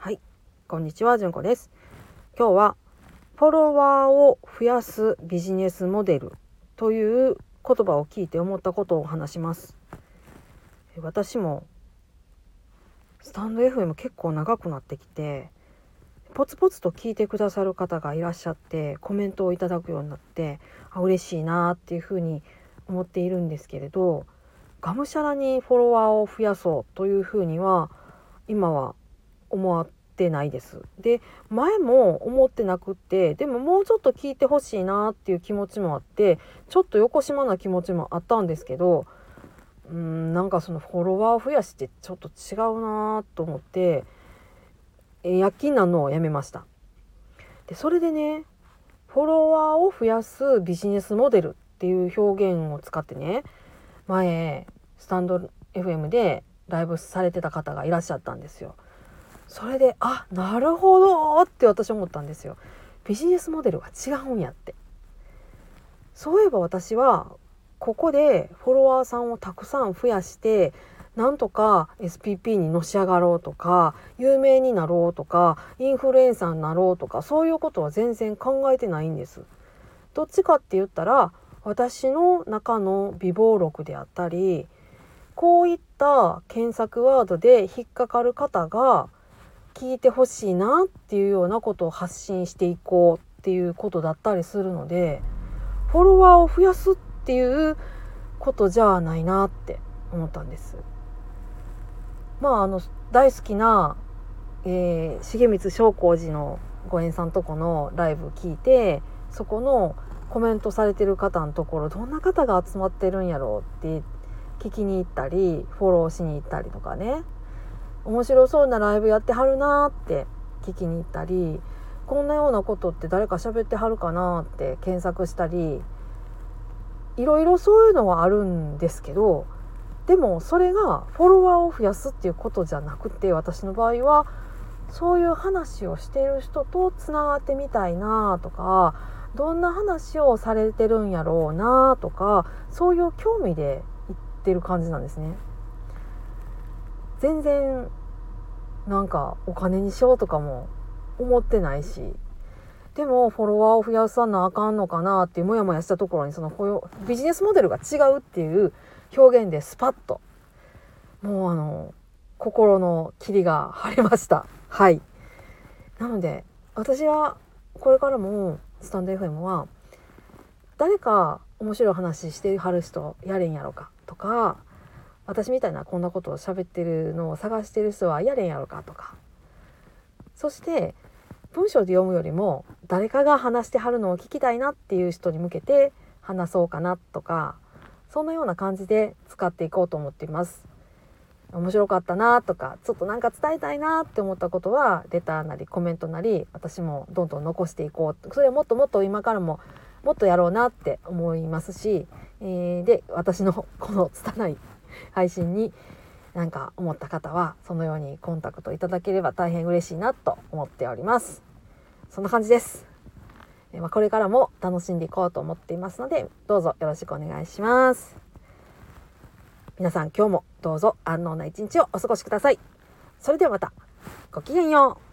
はい、こんにちは、じゅんこです。今日はフォロワーを増やすビジネスモデルという言葉を聞いて思ったことを話します。私もスタンド FM 結構長くなってきて、ポツポツと聞いてくださる方がいらっしゃってコメントをいただくようになってあ嬉しいなっていうふうに思っているんですけれどがむしゃらにフォロワーを増やそうというふうには今は思ってないです。で前も思ってなくってでももうちょっと聞いてほしいなっていう気持ちもあってちょっと横島な気持ちもあったんですけどうんなんかそのフォロワーを増やしてちょっと違うなと思って躍起なのをやめました。でそれでねフォロワーを増やすビジネスモデルっていう表現を使ってね前スタンド FM でライブされてた方がいらっしゃったんですよ。それであなるほどって私思ったんですよ。ビジネスモデルが違うんやって。そういえば私はここでフォロワーさんをたくさん増やしてなんとか SPP にのし上がろうとか有名になろうとかインフルエンサーになろうとかそういうことは全然考えてないんです。どっちかって言ったら私の中の美貌録であったりこういった検索ワードで引っかかる方が聞いてほしいなっていうようなことを発信していこうっていうことだったりするのでフォロワーを増やすっていうことじゃないなって思ったんです。まああの大好きな、えー、重光商工寺のご縁さんとこのライブ聞いてそこのコメントされてる方のところどんな方が集まってるんやろうって聞きに行ったりフォローしに行ったりとかね面白そうなライブやってはるなって聞きに行ったりこんなようなことって誰か喋ってはるかなって検索したりいろいろそういうのはあるんですけどでもそれがフォロワーを増やすっていうことじゃなくて私の場合はそういう話をしている人とつながってみたいなとかどんな話をされてるんやろうなとかそういう興味で言ってる感じなんですね。全然なんかお金にしようとかも思ってないしでもフォロワーを増やさなあかんのかなっていうモヤモヤしたところにそのビジネスモデルが違うっていう表現でスパッともうあの心の霧が晴れました。はい。なので私はこれからもスタンド FM は誰か面白い話してはる人やれんやろかとか私みたいなこんなことを喋ってるのを探してる人はやれんやろかとかそして文章で読むよりも誰かが話してはるのを聞きたいなっていう人に向けて話そうかなとかそんなような感じで使っていこうと思っています。面白かったなとかちょっとなんか伝えたいなって思ったことはレターなりコメントなり私もどんどん残していこうそれをもっともっと今からももっとやろうなって思いますし、えー、で私のこの拙い配信に何か思った方はそのようにコンタクトいただければ大変嬉しいなと思っております。そんな感じです、え、まあ、これからも楽しんでいこうと思っていますのでどうぞよろしくお願いします。皆さん今日もどうぞ安穏な一日をお過ごしください。それではまた。ごきげんよう。